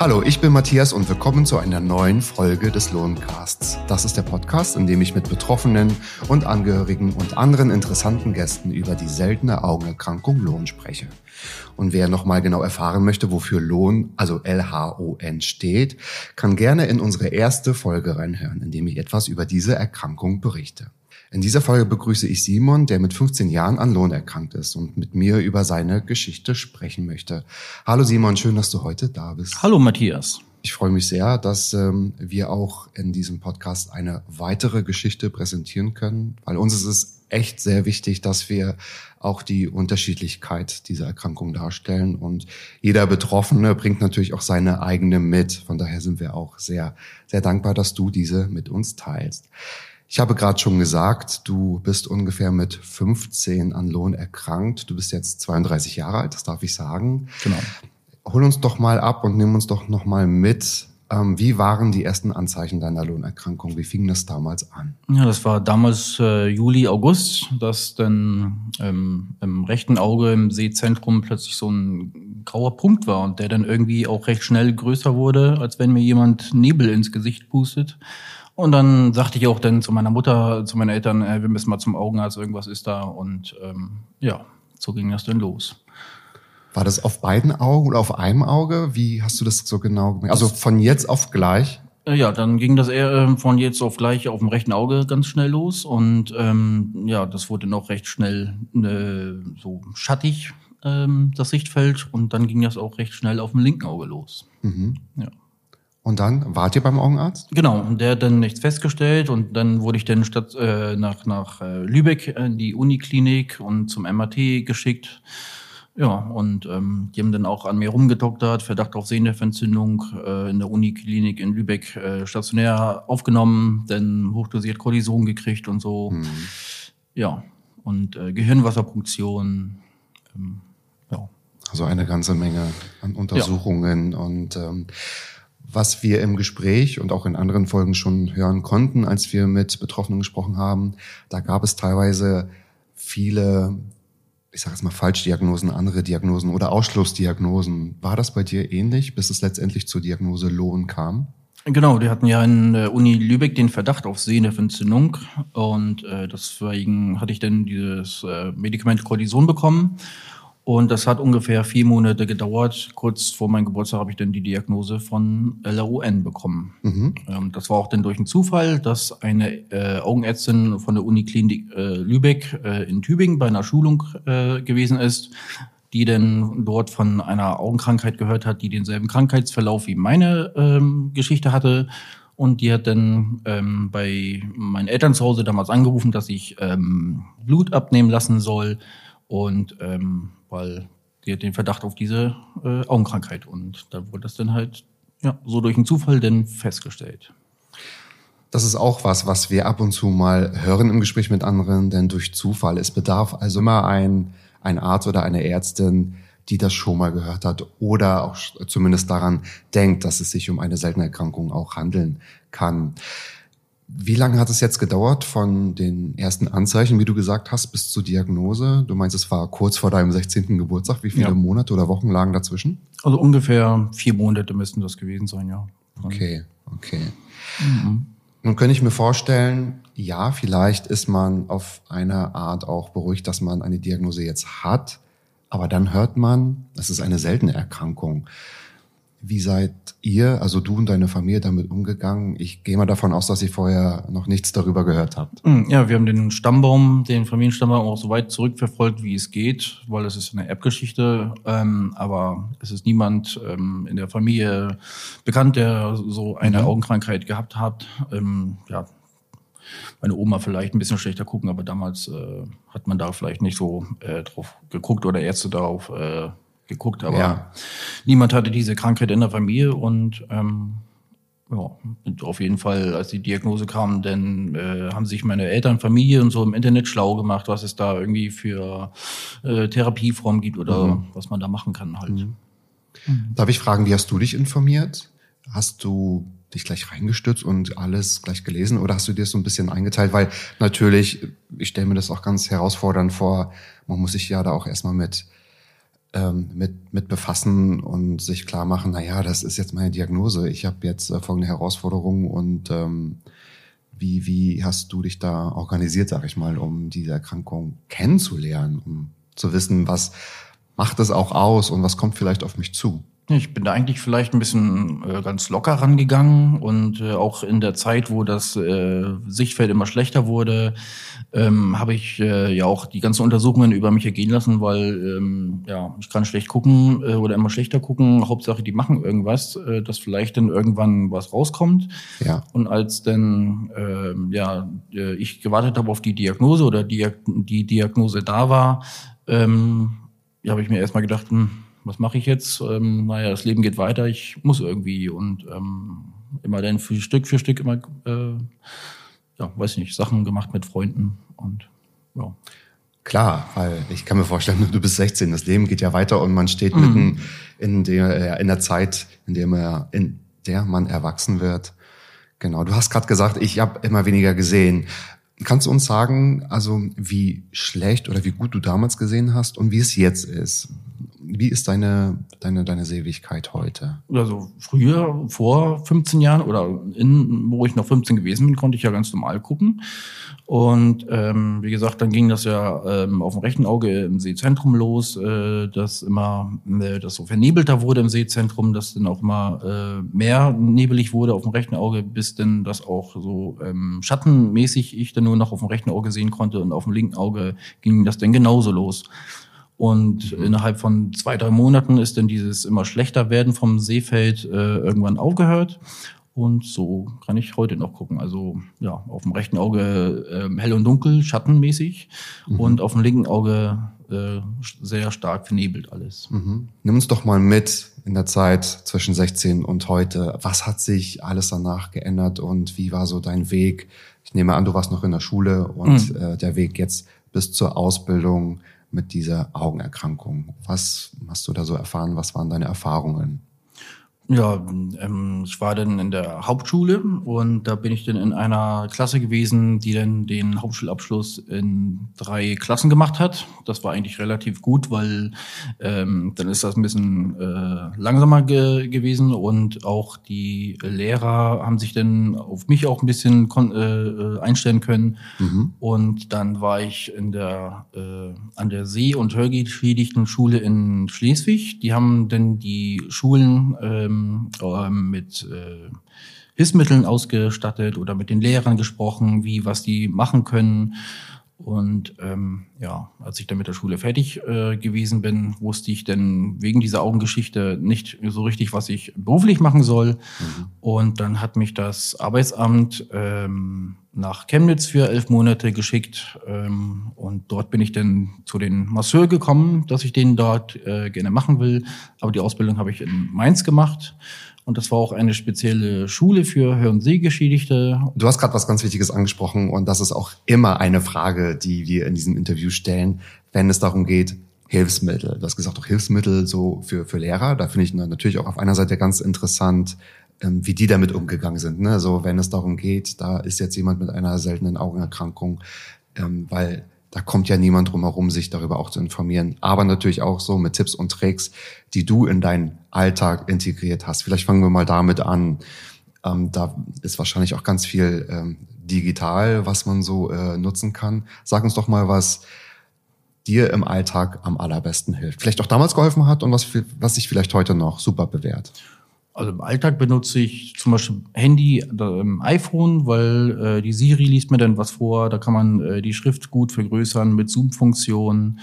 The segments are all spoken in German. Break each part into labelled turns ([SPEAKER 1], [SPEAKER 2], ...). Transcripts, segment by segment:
[SPEAKER 1] Hallo, ich bin Matthias und willkommen zu einer neuen Folge des Lohncasts. Das ist der Podcast, in dem ich mit Betroffenen und Angehörigen und anderen interessanten Gästen über die seltene Augenerkrankung Lohn spreche. Und wer nochmal genau erfahren möchte, wofür Lohn, also L-H-O-N steht, kann gerne in unsere erste Folge reinhören, in dem ich etwas über diese Erkrankung berichte. In dieser Folge begrüße ich Simon, der mit 15 Jahren an Lohn erkrankt ist und mit mir über seine Geschichte sprechen möchte. Hallo Simon, schön, dass du heute da bist.
[SPEAKER 2] Hallo Matthias.
[SPEAKER 1] Ich freue mich sehr, dass ähm, wir auch in diesem Podcast eine weitere Geschichte präsentieren können, weil uns ist es echt sehr wichtig, dass wir auch die Unterschiedlichkeit dieser Erkrankung darstellen. Und jeder Betroffene bringt natürlich auch seine eigene mit. Von daher sind wir auch sehr, sehr dankbar, dass du diese mit uns teilst. Ich habe gerade schon gesagt, du bist ungefähr mit 15 an Lohn erkrankt. Du bist jetzt 32 Jahre alt, das darf ich sagen.
[SPEAKER 2] Genau.
[SPEAKER 1] Hol uns doch mal ab und nimm uns doch noch mal mit. Ähm, wie waren die ersten Anzeichen deiner Lohnerkrankung? Wie fing das damals an?
[SPEAKER 2] Ja, das war damals äh, Juli, August, dass dann ähm, im rechten Auge im Sehzentrum plötzlich so ein grauer Punkt war und der dann irgendwie auch recht schnell größer wurde, als wenn mir jemand Nebel ins Gesicht pustet. Und dann sagte ich auch dann zu meiner Mutter, zu meinen Eltern, äh, wir müssen mal zum Augenarzt, irgendwas ist da. Und ähm, ja, so ging das dann los.
[SPEAKER 1] War das auf beiden Augen oder auf einem Auge? Wie hast du das so genau gemerkt? Also von jetzt auf gleich?
[SPEAKER 2] Äh, ja, dann ging das eher äh, von jetzt auf gleich auf dem rechten Auge ganz schnell los. Und ähm, ja, das wurde noch recht schnell äh, so schattig, ähm, das Sichtfeld. Und dann ging das auch recht schnell auf dem linken Auge los.
[SPEAKER 1] Mhm. Ja. Und dann wart ihr beim Augenarzt?
[SPEAKER 2] Genau, der hat dann nichts festgestellt und dann wurde ich dann statt äh, nach nach äh, Lübeck in die Uniklinik und zum MRT geschickt. Ja, und ähm, die haben dann auch an mir rumgedoktert, Verdacht auf Sehnerventzündung äh, in der Uniklinik in Lübeck äh, stationär aufgenommen, dann hochdosiert Cortison gekriegt und so. Mhm. Ja, und äh, Gehirnwasserpunktion. Ähm,
[SPEAKER 1] ja. Also eine ganze Menge an Untersuchungen ja. und ähm, was wir im Gespräch und auch in anderen Folgen schon hören konnten, als wir mit Betroffenen gesprochen haben, da gab es teilweise viele, ich sage jetzt mal Falschdiagnosen, andere Diagnosen oder Ausschlussdiagnosen. War das bei dir ähnlich, bis es letztendlich zur Diagnose Lohn kam?
[SPEAKER 2] Genau, die hatten ja in der Uni Lübeck den Verdacht auf Sehnerventzündung und äh, deswegen hatte ich dann dieses äh, Medikament Cortison bekommen und das hat ungefähr vier Monate gedauert. Kurz vor meinem Geburtstag habe ich dann die Diagnose von LAUN bekommen. Mhm. Ähm, das war auch dann durch einen Zufall, dass eine äh, Augenärztin von der Uniklinik äh, Lübeck äh, in Tübingen bei einer Schulung äh, gewesen ist, die dann dort von einer Augenkrankheit gehört hat, die denselben Krankheitsverlauf wie meine ähm, Geschichte hatte. Und die hat dann ähm, bei meinen Eltern zu Hause damals angerufen, dass ich ähm, Blut abnehmen lassen soll. Und ähm, weil die hat den Verdacht auf diese äh, Augenkrankheit und da wurde das dann halt ja so durch einen Zufall denn festgestellt.
[SPEAKER 1] Das ist auch was, was wir ab und zu mal hören im Gespräch mit anderen, denn durch Zufall. Es bedarf also immer ein, ein Arzt oder eine Ärztin, die das schon mal gehört hat oder auch zumindest daran denkt, dass es sich um eine seltene Erkrankung auch handeln kann. Wie lange hat es jetzt gedauert von den ersten Anzeichen, wie du gesagt hast, bis zur Diagnose? Du meinst, es war kurz vor deinem 16. Geburtstag. Wie viele ja. Monate oder Wochen lagen dazwischen?
[SPEAKER 2] Also ungefähr vier Monate müssten das gewesen sein, ja.
[SPEAKER 1] Okay, okay. Mhm. Nun könnte ich mir vorstellen, ja, vielleicht ist man auf eine Art auch beruhigt, dass man eine Diagnose jetzt hat, aber dann hört man, es ist eine seltene Erkrankung. Wie seid ihr, also du und deine Familie, damit umgegangen? Ich gehe mal davon aus, dass ihr vorher noch nichts darüber gehört habt.
[SPEAKER 2] Hm, ja, wir haben den Stammbaum, den Familienstammbaum auch so weit zurückverfolgt, wie es geht, weil es ist eine App-Geschichte. Ähm, aber es ist niemand ähm, in der Familie bekannt, der so eine mhm. Augenkrankheit gehabt hat. Ähm, ja, meine Oma vielleicht ein bisschen schlechter gucken, aber damals äh, hat man da vielleicht nicht so äh, drauf geguckt oder Ärzte darauf äh, geguckt, aber ja. niemand hatte diese Krankheit in der Familie und ähm, ja, auf jeden Fall, als die Diagnose kam, dann äh, haben sich meine Eltern, Familie und so im Internet schlau gemacht, was es da irgendwie für äh, Therapieformen gibt oder mhm. was man da machen kann halt. Mhm.
[SPEAKER 1] Darf ich fragen, wie hast du dich informiert? Hast du dich gleich reingestürzt und alles gleich gelesen oder hast du dir so ein bisschen eingeteilt? Weil natürlich, ich stelle mir das auch ganz herausfordernd vor, man muss sich ja da auch erstmal mit ähm, mit, mit befassen und sich klar machen, na ja, das ist jetzt meine Diagnose, ich habe jetzt äh, folgende Herausforderungen und ähm, wie, wie hast du dich da organisiert, sag ich mal, um diese Erkrankung kennenzulernen, um zu wissen, was macht es auch aus und was kommt vielleicht auf mich zu?
[SPEAKER 2] Ich bin da eigentlich vielleicht ein bisschen äh, ganz locker rangegangen und äh, auch in der Zeit, wo das äh, Sichtfeld immer schlechter wurde, ähm, habe ich äh, ja auch die ganzen Untersuchungen über mich ergehen lassen, weil ähm, ja ich kann schlecht gucken äh, oder immer schlechter gucken. Hauptsache, die machen irgendwas, äh, dass vielleicht dann irgendwann was rauskommt. Ja. Und als dann äh, ja ich gewartet habe auf die Diagnose oder die, die Diagnose da war, ähm, ja, habe ich mir erstmal gedacht, hm, was mache ich jetzt? Ähm, naja, das Leben geht weiter, ich muss irgendwie und ähm, immer dann für Stück für Stück immer, äh, ja, weiß ich nicht, Sachen gemacht mit Freunden und ja.
[SPEAKER 1] Klar, weil ich kann mir vorstellen, du bist 16, das Leben geht ja weiter und man steht mhm. mitten in der, in der Zeit, in der man, in der man erwachsen wird. Genau, du hast gerade gesagt, ich habe immer weniger gesehen. Kannst du uns sagen, also wie schlecht oder wie gut du damals gesehen hast und wie es jetzt ist? Wie ist deine, deine, deine Sehwigkeit heute?
[SPEAKER 2] Also früher, vor 15 Jahren oder in, wo ich noch 15 gewesen bin, konnte ich ja ganz normal gucken. Und ähm, wie gesagt, dann ging das ja ähm, auf dem rechten Auge im Sehzentrum los, äh, dass immer äh, das so vernebelter wurde im Sehzentrum, dass dann auch immer äh, mehr nebelig wurde auf dem rechten Auge, bis dann das auch so ähm, schattenmäßig ich dann nur noch auf dem rechten Auge sehen konnte und auf dem linken Auge ging das dann genauso los. Und mhm. innerhalb von zwei, drei Monaten ist dann dieses immer schlechter werden vom Seefeld äh, irgendwann aufgehört. Und so kann ich heute noch gucken. Also ja, auf dem rechten Auge äh, hell und dunkel, schattenmäßig mhm. und auf dem linken Auge äh, sehr stark vernebelt alles.
[SPEAKER 1] Mhm. Nimm uns doch mal mit in der Zeit zwischen 16 und heute. Was hat sich alles danach geändert und wie war so dein Weg? Ich nehme an, du warst noch in der Schule und mhm. äh, der Weg jetzt bis zur Ausbildung mit dieser Augenerkrankung. Was hast du da so erfahren? Was waren deine Erfahrungen?
[SPEAKER 2] Ja, ähm, ich war dann in der Hauptschule und da bin ich dann in einer Klasse gewesen, die dann den Hauptschulabschluss in drei Klassen gemacht hat. Das war eigentlich relativ gut, weil ähm, dann ist das ein bisschen äh, langsamer ge gewesen und auch die Lehrer haben sich dann auf mich auch ein bisschen äh, einstellen können. Mhm. Und dann war ich in der äh, an der See- und Hörgeschädigten Schule in Schleswig. Die haben dann die Schulen ähm, ähm, mit äh, Hilfsmitteln ausgestattet oder mit den Lehrern gesprochen, wie was die machen können. Und ähm, ja, als ich dann mit der Schule fertig äh, gewesen bin, wusste ich dann wegen dieser Augengeschichte nicht so richtig, was ich beruflich machen soll. Mhm. Und dann hat mich das Arbeitsamt ähm, nach Chemnitz für elf Monate geschickt. Ähm, und dort bin ich dann zu den Masseur gekommen, dass ich den dort äh, gerne machen will. Aber die Ausbildung habe ich in Mainz gemacht. Und das war auch eine spezielle Schule für Hör- und Sehgeschädigte.
[SPEAKER 1] Du hast gerade was ganz Wichtiges angesprochen und das ist auch immer eine Frage, die wir in diesem Interview stellen, wenn es darum geht, Hilfsmittel. Du hast gesagt, auch Hilfsmittel so für, für Lehrer. Da finde ich natürlich auch auf einer Seite ganz interessant, ähm, wie die damit umgegangen sind. Ne? So, wenn es darum geht, da ist jetzt jemand mit einer seltenen Augenerkrankung, ähm, weil da kommt ja niemand drum herum, sich darüber auch zu informieren. Aber natürlich auch so mit Tipps und Tricks, die du in deinen Alltag integriert hast. Vielleicht fangen wir mal damit an. Ähm, da ist wahrscheinlich auch ganz viel ähm, digital, was man so äh, nutzen kann. Sag uns doch mal, was dir im Alltag am allerbesten hilft. Vielleicht auch damals geholfen hat und was, was sich vielleicht heute noch super bewährt.
[SPEAKER 2] Also im Alltag benutze ich zum Beispiel Handy, ähm, iPhone, weil äh, die Siri liest mir dann was vor. Da kann man äh, die Schrift gut vergrößern mit Zoom-Funktionen.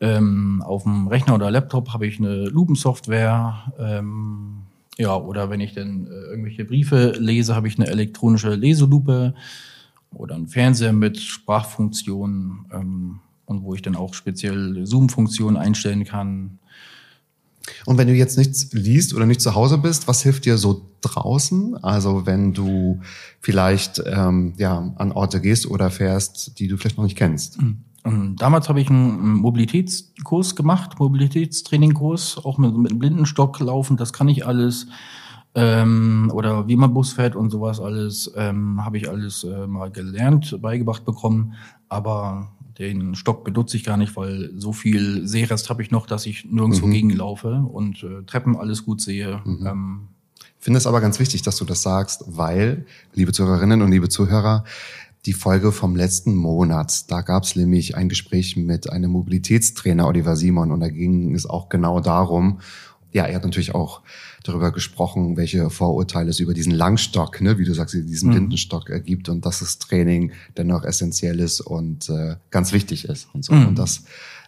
[SPEAKER 2] Ähm, auf dem Rechner oder Laptop habe ich eine Lupensoftware. Ähm, ja, oder wenn ich dann äh, irgendwelche Briefe lese, habe ich eine elektronische Leselupe oder einen Fernseher mit Sprachfunktionen ähm, und wo ich dann auch speziell Zoom-Funktionen einstellen kann.
[SPEAKER 1] Und wenn du jetzt nichts liest oder nicht zu Hause bist, was hilft dir so draußen? Also wenn du vielleicht ähm, ja an Orte gehst oder fährst, die du vielleicht noch nicht kennst.
[SPEAKER 2] Mhm. Damals habe ich einen Mobilitätskurs gemacht, Mobilitätstrainingkurs, auch mit, mit einem Blindenstock laufen, das kann ich alles. Ähm, oder wie man Bus fährt und sowas alles, ähm, habe ich alles äh, mal gelernt, beigebracht bekommen. Aber den Stock benutze ich gar nicht, weil so viel Seerest habe ich noch, dass ich nirgendwo mhm. gegenlaufe und äh, Treppen alles gut sehe. Mhm. Ähm,
[SPEAKER 1] ich finde es aber ganz wichtig, dass du das sagst, weil, liebe Zuhörerinnen und liebe Zuhörer, die Folge vom letzten Monat. Da gab es nämlich ein Gespräch mit einem Mobilitätstrainer, Oliver Simon, und da ging es auch genau darum, ja, er hat natürlich auch darüber gesprochen, welche Vorurteile es über diesen Langstock, ne, wie du sagst, diesen mhm. Blindenstock ergibt und dass das Training dennoch essentiell ist und äh, ganz wichtig ist und so. Mhm. Und das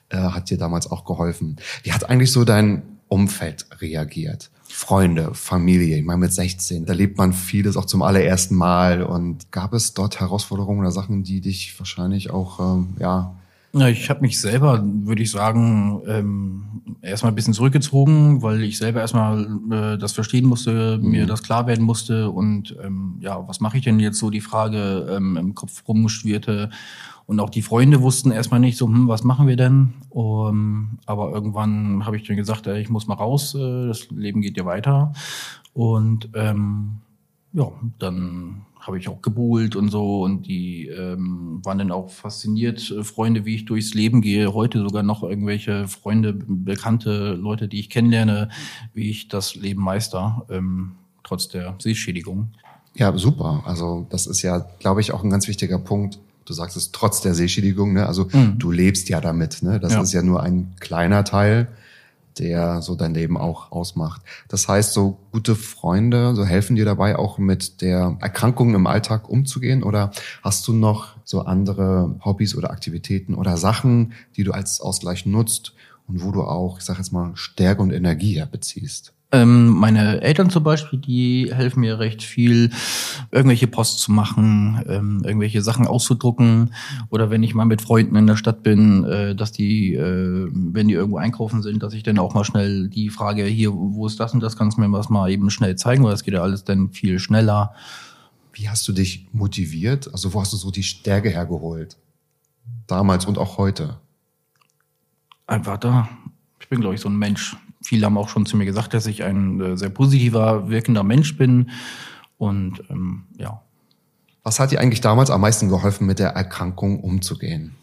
[SPEAKER 1] äh, hat dir damals auch geholfen. Wie hat eigentlich so dein Umfeld reagiert? Freunde, Familie, ich meine mit 16, da lebt man vieles auch zum allerersten Mal und gab es dort Herausforderungen oder Sachen, die dich wahrscheinlich auch, ähm, ja,
[SPEAKER 2] ja, ich habe mich selber, würde ich sagen, ähm, erstmal ein bisschen zurückgezogen, weil ich selber erstmal äh, das verstehen musste, mhm. mir das klar werden musste und ähm, ja, was mache ich denn jetzt so die Frage ähm, im Kopf rumschwirrte und auch die Freunde wussten erstmal nicht so, hm, was machen wir denn? Um, aber irgendwann habe ich dann gesagt, ey, ich muss mal raus, äh, das Leben geht ja weiter und ähm, ja, dann habe ich auch gebuhlt und so und die ähm, waren dann auch fasziniert, äh, Freunde, wie ich durchs Leben gehe, heute sogar noch irgendwelche Freunde, bekannte Leute, die ich kennenlerne, wie ich das Leben meister, ähm, trotz der Sehschädigung.
[SPEAKER 1] Ja, super. Also das ist ja, glaube ich, auch ein ganz wichtiger Punkt. Du sagst es trotz der Sehschädigung, ne? Also mhm. du lebst ja damit, ne? Das ja. ist ja nur ein kleiner Teil der so dein Leben auch ausmacht. Das heißt, so gute Freunde, so helfen dir dabei auch mit der Erkrankung im Alltag umzugehen oder hast du noch so andere Hobbys oder Aktivitäten oder Sachen, die du als Ausgleich nutzt und wo du auch, ich sag jetzt mal, Stärke und Energie herbeziehst?
[SPEAKER 2] Ähm, meine Eltern zum Beispiel, die helfen mir recht viel, irgendwelche Post zu machen, ähm, irgendwelche Sachen auszudrucken oder wenn ich mal mit Freunden in der Stadt bin, äh, dass die, äh, wenn die irgendwo einkaufen sind, dass ich dann auch mal schnell die Frage, hier, wo ist das und das, kannst du mir was mal eben schnell zeigen, weil das geht ja alles dann viel schneller.
[SPEAKER 1] Wie hast du dich motiviert? Also wo hast du so die Stärke hergeholt? Damals und auch heute?
[SPEAKER 2] Einfach da. Ich bin, glaube ich, so ein Mensch viele haben auch schon zu mir gesagt, dass ich ein äh, sehr positiver, wirkender Mensch bin. Und ähm, ja.
[SPEAKER 1] Was hat dir eigentlich damals am meisten geholfen, mit der Erkrankung umzugehen?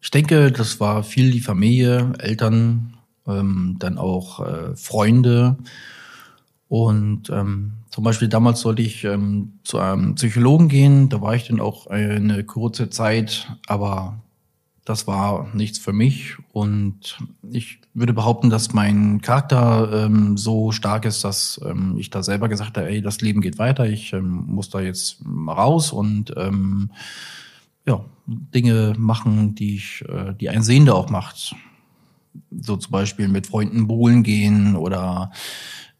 [SPEAKER 2] Ich denke, das war viel die Familie, Eltern, ähm, dann auch äh, Freunde. Und ähm, zum Beispiel damals sollte ich ähm, zu einem Psychologen gehen. Da war ich dann auch eine kurze Zeit, aber das war nichts für mich. Und ich würde behaupten, dass mein Charakter ähm, so stark ist, dass ähm, ich da selber gesagt habe, ey, das Leben geht weiter, ich ähm, muss da jetzt raus und ähm, ja, Dinge machen, die ich, äh, die ein Sehender auch macht. So zum Beispiel mit Freunden bowlen gehen oder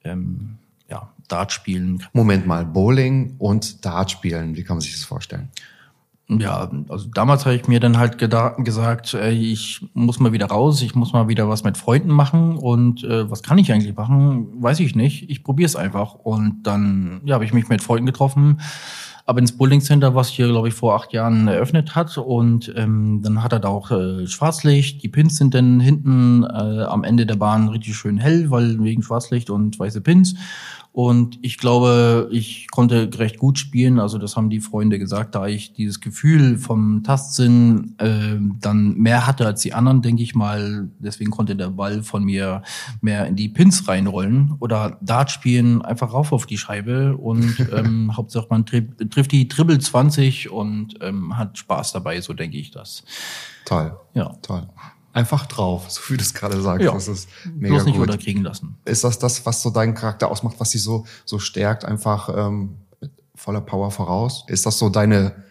[SPEAKER 2] ähm, ja, Dart spielen.
[SPEAKER 1] Moment mal, Bowling und Dart spielen, wie kann man sich das vorstellen?
[SPEAKER 2] Ja, also damals habe ich mir dann halt gesagt, ey, ich muss mal wieder raus, ich muss mal wieder was mit Freunden machen und äh, was kann ich eigentlich machen, weiß ich nicht. Ich probiere es einfach und dann ja, habe ich mich mit Freunden getroffen, aber ins Bowling Center, was hier glaube ich vor acht Jahren eröffnet hat und ähm, dann hat er da auch äh, Schwarzlicht. Die Pins sind dann hinten äh, am Ende der Bahn richtig schön hell, weil wegen Schwarzlicht und weiße Pins. Und ich glaube, ich konnte recht gut spielen. Also das haben die Freunde gesagt, da ich dieses Gefühl vom Tastsinn äh, dann mehr hatte als die anderen, denke ich mal. Deswegen konnte der Ball von mir mehr in die Pins reinrollen oder Dart spielen, einfach rauf auf die Scheibe und ähm, Hauptsache man tri trifft die Triple 20 und ähm, hat Spaß dabei, so denke ich das.
[SPEAKER 1] Toll. Ja. Toll einfach drauf, so wie du es gerade sagst.
[SPEAKER 2] Ja. Das ist mega Bloß nicht gut. unterkriegen lassen.
[SPEAKER 1] Ist das das, was so deinen Charakter ausmacht, was sie so, so stärkt, einfach ähm, mit voller Power voraus? Ist das so deine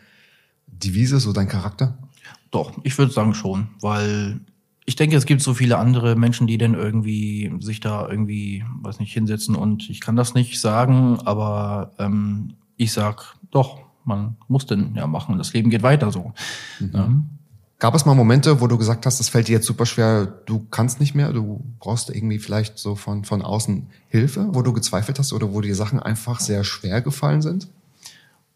[SPEAKER 1] Devise, so dein Charakter?
[SPEAKER 2] Doch, ich würde sagen schon, weil ich denke, es gibt so viele andere Menschen, die dann irgendwie sich da irgendwie, weiß nicht, hinsetzen und ich kann das nicht sagen, aber ähm, ich sag doch, man muss denn ja machen. Das Leben geht weiter so. Mhm.
[SPEAKER 1] Gab es mal Momente, wo du gesagt hast, das fällt dir jetzt super schwer, du kannst nicht mehr, du brauchst irgendwie vielleicht so von, von außen Hilfe, wo du gezweifelt hast oder wo dir Sachen einfach sehr schwer gefallen sind?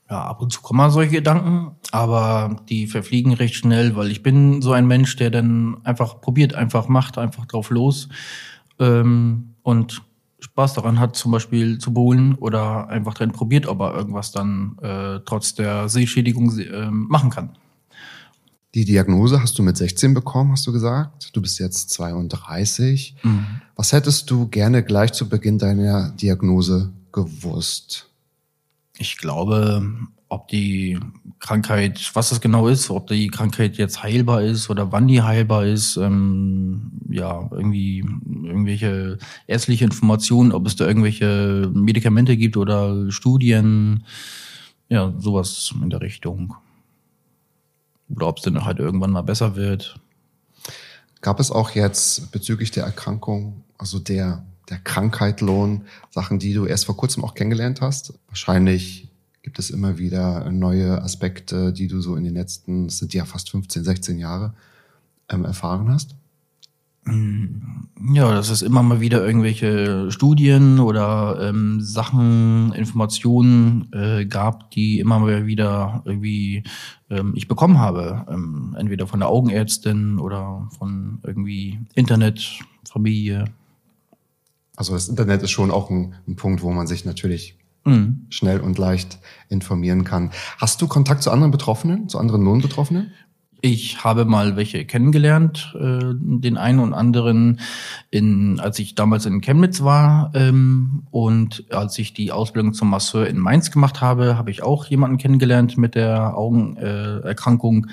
[SPEAKER 2] Ja, ab und zu kommen mal solche Gedanken, aber die verfliegen recht schnell, weil ich bin so ein Mensch, der dann einfach probiert, einfach macht, einfach drauf los ähm, und Spaß daran hat, zum Beispiel zu bowlen oder einfach dran probiert, ob er irgendwas dann äh, trotz der Sehschädigung äh, machen kann.
[SPEAKER 1] Die Diagnose hast du mit 16 bekommen, hast du gesagt. Du bist jetzt 32. Mhm. Was hättest du gerne gleich zu Beginn deiner Diagnose gewusst?
[SPEAKER 2] Ich glaube, ob die Krankheit, was das genau ist, ob die Krankheit jetzt heilbar ist oder wann die heilbar ist, ähm, ja, irgendwie irgendwelche ärztliche Informationen, ob es da irgendwelche Medikamente gibt oder Studien, ja, sowas in der Richtung. Ob es dann halt irgendwann mal besser wird.
[SPEAKER 1] Gab es auch jetzt bezüglich der Erkrankung, also der, der Krankheit Sachen, die du erst vor kurzem auch kennengelernt hast? Wahrscheinlich gibt es immer wieder neue Aspekte, die du so in den letzten, das sind ja fast 15, 16 Jahre, ähm, erfahren hast?
[SPEAKER 2] Mm, ja, dass es immer mal wieder irgendwelche Studien oder ähm, Sachen, Informationen äh, gab, die immer mal wieder irgendwie ähm, ich bekommen habe. Ähm, entweder von der Augenärztin oder von irgendwie Internet, Familie.
[SPEAKER 1] Also das Internet ist schon auch ein, ein Punkt, wo man sich natürlich mhm. schnell und leicht informieren kann. Hast du Kontakt zu anderen Betroffenen, zu anderen Lohnbetroffenen?
[SPEAKER 2] Ich habe mal welche kennengelernt, äh, den einen und anderen, in, als ich damals in Chemnitz war ähm, und als ich die Ausbildung zum Masseur in Mainz gemacht habe, habe ich auch jemanden kennengelernt mit der Augenerkrankung.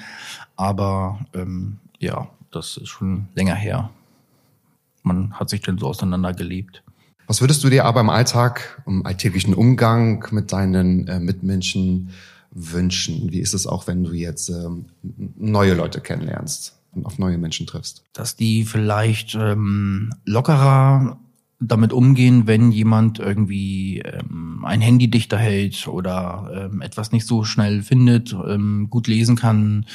[SPEAKER 2] Aber ähm, ja, das ist schon länger her. Man hat sich dann so auseinandergelebt.
[SPEAKER 1] Was würdest du dir aber im Alltag, im alltäglichen Umgang mit deinen äh, Mitmenschen wünschen? Wie ist es auch, wenn du jetzt ähm, neue Leute kennenlernst und auf neue Menschen triffst?
[SPEAKER 2] Dass die vielleicht ähm, lockerer damit umgehen, wenn jemand irgendwie ähm, ein Handy dichter hält oder ähm, etwas nicht so schnell findet, ähm, gut lesen kann,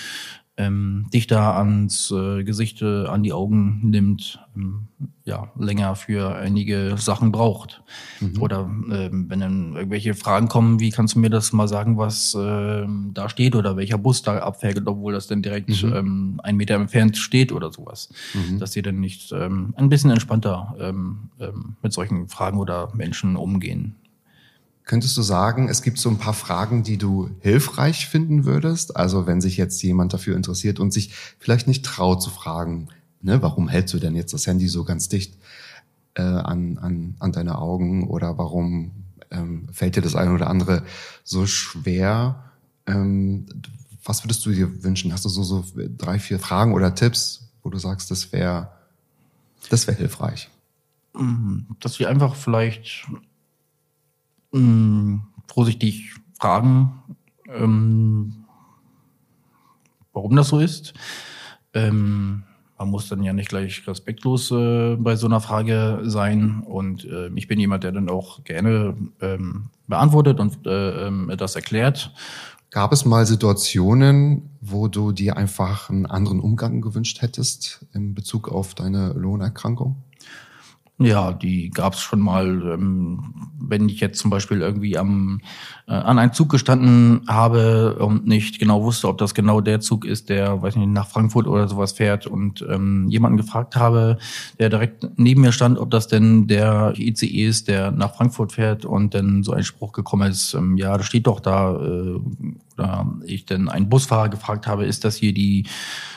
[SPEAKER 2] ähm, dichter ans äh, Gesicht, äh, an die Augen nimmt, ähm, ja, länger für einige Sachen braucht. Mhm. Oder ähm, wenn dann irgendwelche Fragen kommen, wie kannst du mir das mal sagen, was ähm, da steht oder welcher Bus da abfährt, obwohl das dann direkt mhm. ähm, ein Meter entfernt steht oder sowas. Mhm. Dass sie dann nicht ähm, ein bisschen entspannter ähm, ähm, mit solchen Fragen oder Menschen umgehen.
[SPEAKER 1] Könntest du sagen, es gibt so ein paar Fragen, die du hilfreich finden würdest? Also wenn sich jetzt jemand dafür interessiert und sich vielleicht nicht traut zu fragen, ne, warum hältst du denn jetzt das Handy so ganz dicht äh, an, an, an deine Augen oder warum ähm, fällt dir das eine oder andere so schwer? Ähm, was würdest du dir wünschen? Hast du so, so drei, vier Fragen oder Tipps, wo du sagst, das wäre das wäre hilfreich?
[SPEAKER 2] Dass wir einfach vielleicht mh, hm, vorsichtig fragen, ähm, warum das so ist. Ähm, man muss dann ja nicht gleich respektlos äh, bei so einer Frage sein. Und äh, ich bin jemand, der dann auch gerne ähm, beantwortet und äh, ähm, das erklärt.
[SPEAKER 1] Gab es mal Situationen, wo du dir einfach einen anderen Umgang gewünscht hättest in Bezug auf deine Lohnerkrankung?
[SPEAKER 2] Ja, die gab es schon mal. Ähm, wenn ich jetzt zum Beispiel irgendwie am, äh, an einen Zug gestanden habe und nicht genau wusste, ob das genau der Zug ist, der, weiß nicht, nach Frankfurt oder sowas fährt und ähm, jemanden gefragt habe, der direkt neben mir stand, ob das denn der ICE ist, der nach Frankfurt fährt und dann so ein Spruch gekommen ist, ähm, ja, das steht doch da, äh, oder ich dann einen Busfahrer gefragt habe, ist das hier die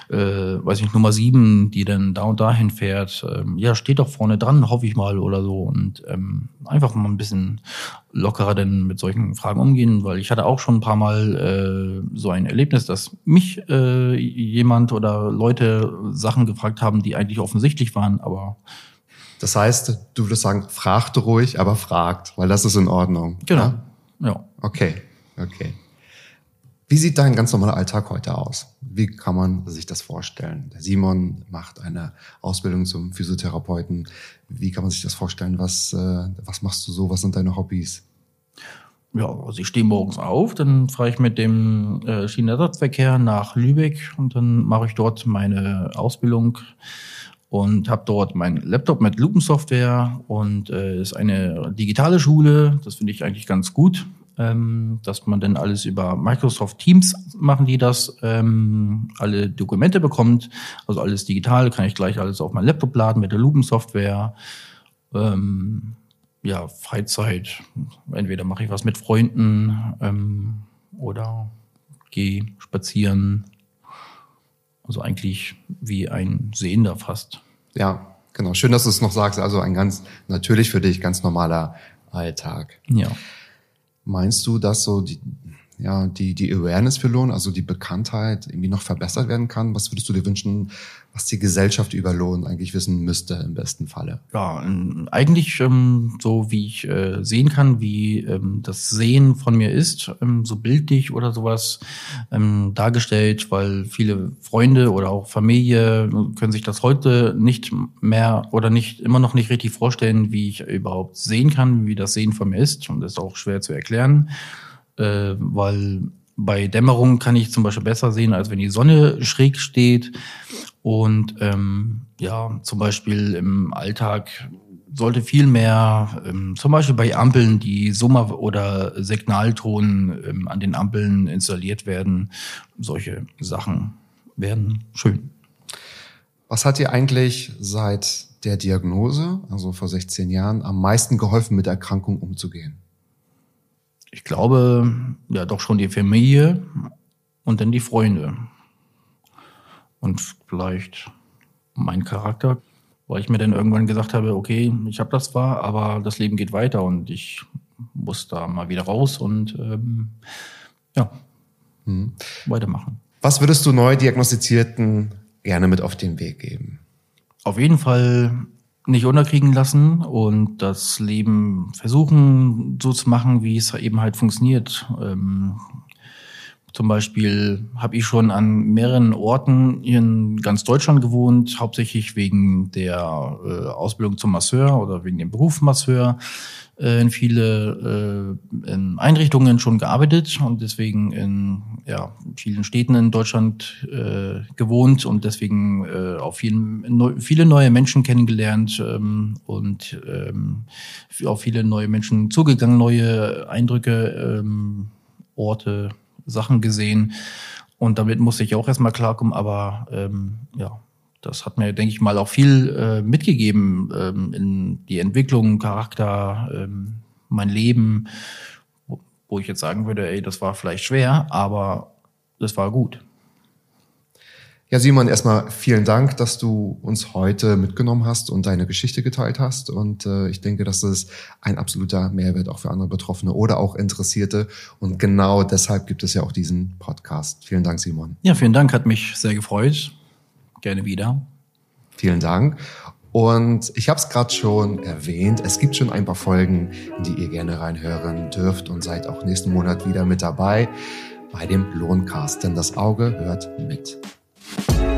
[SPEAKER 2] äh, weiß ich, Nummer sieben, die dann da und dahin fährt, ähm, ja, steht doch vorne dran, hoffe ich mal oder so. Und ähm, einfach mal ein bisschen lockerer denn mit solchen Fragen umgehen, weil ich hatte auch schon ein paar Mal äh, so ein Erlebnis, dass mich äh, jemand oder Leute Sachen gefragt haben, die eigentlich offensichtlich waren, aber
[SPEAKER 1] das heißt, du würdest sagen, fragt ruhig, aber fragt, weil das ist in Ordnung.
[SPEAKER 2] Genau. Ja. ja.
[SPEAKER 1] Okay, okay. Wie sieht dein ganz normaler Alltag heute aus? Wie kann man sich das vorstellen? Der Simon macht eine Ausbildung zum Physiotherapeuten. Wie kann man sich das vorstellen? Was, äh, was machst du so? Was sind deine Hobbys?
[SPEAKER 2] Ja, also ich stehe morgens auf, dann fahre ich mit dem äh, Schienenersatzverkehr nach Lübeck und dann mache ich dort meine Ausbildung und habe dort meinen Laptop mit Lupensoftware und äh, ist eine digitale Schule. Das finde ich eigentlich ganz gut ähm, dass man dann alles über Microsoft Teams machen die das, ähm, alle Dokumente bekommt, also alles digital, kann ich gleich alles auf mein Laptop laden mit der Lupen-Software. Ähm, ja, Freizeit, entweder mache ich was mit Freunden ähm, oder gehe spazieren. Also eigentlich wie ein Sehender fast.
[SPEAKER 1] Ja, genau. Schön, dass du es noch sagst. Also ein ganz natürlich für dich ganz normaler Alltag.
[SPEAKER 2] Ja.
[SPEAKER 1] Meinst du, dass so die, ja, die, die Awareness für Lohn, also die Bekanntheit irgendwie noch verbessert werden kann? Was würdest du dir wünschen, was die Gesellschaft über Lohn eigentlich wissen müsste im besten Falle?
[SPEAKER 2] Ja, ähm, eigentlich ähm, so wie ich äh, sehen kann, wie ähm, das Sehen von mir ist, ähm, so bildlich oder sowas ähm, dargestellt, weil viele Freunde oder auch Familie können sich das heute nicht mehr oder nicht immer noch nicht richtig vorstellen, wie ich überhaupt sehen kann, wie das Sehen von mir ist und das ist auch schwer zu erklären äh, weil bei Dämmerung kann ich zum Beispiel besser sehen, als wenn die Sonne schräg steht. Und ähm, ja, zum Beispiel im Alltag sollte viel mehr, ähm, zum Beispiel bei Ampeln, die Summer- oder Signalton ähm, an den Ampeln installiert werden. Solche Sachen werden schön.
[SPEAKER 1] Was hat dir eigentlich seit der Diagnose, also vor 16 Jahren, am meisten geholfen, mit der Erkrankung umzugehen?
[SPEAKER 2] Ich glaube, ja, doch schon die Familie und dann die Freunde. Und vielleicht mein Charakter, weil ich mir dann irgendwann gesagt habe, okay, ich habe das zwar, aber das Leben geht weiter und ich muss da mal wieder raus und ähm, ja, hm. weitermachen.
[SPEAKER 1] Was würdest du neu diagnostizierten gerne mit auf den Weg geben?
[SPEAKER 2] Auf jeden Fall nicht unterkriegen lassen und das Leben versuchen so zu machen, wie es eben halt funktioniert. Ähm, zum Beispiel habe ich schon an mehreren Orten in ganz Deutschland gewohnt, hauptsächlich wegen der äh, Ausbildung zum Masseur oder wegen dem Beruf Masseur. Äh, in viele äh, in Einrichtungen schon gearbeitet und deswegen in ja, vielen Städten in Deutschland äh, gewohnt und deswegen äh, auch vielen, neu, viele neue Menschen kennengelernt ähm, und ähm, auf viele neue Menschen zugegangen, neue Eindrücke, ähm, Orte, Sachen gesehen. Und damit musste ich auch erstmal klarkommen, aber ähm, ja, das hat mir, denke ich mal, auch viel äh, mitgegeben ähm, in die Entwicklung, Charakter, ähm, mein Leben, wo, wo ich jetzt sagen würde, ey, das war vielleicht schwer, aber das war gut.
[SPEAKER 1] Ja, Simon, erstmal vielen Dank, dass du uns heute mitgenommen hast und deine Geschichte geteilt hast. Und äh, ich denke, das ein absoluter Mehrwert auch für andere Betroffene oder auch Interessierte. Und genau deshalb gibt es ja auch diesen Podcast. Vielen Dank, Simon.
[SPEAKER 2] Ja, vielen Dank, hat mich sehr gefreut. Gerne wieder.
[SPEAKER 1] Vielen Dank. Und ich habe es gerade schon erwähnt, es gibt schon ein paar Folgen, in die ihr gerne reinhören dürft und seid auch nächsten Monat wieder mit dabei bei dem Lohncast, denn das Auge hört mit. Bye.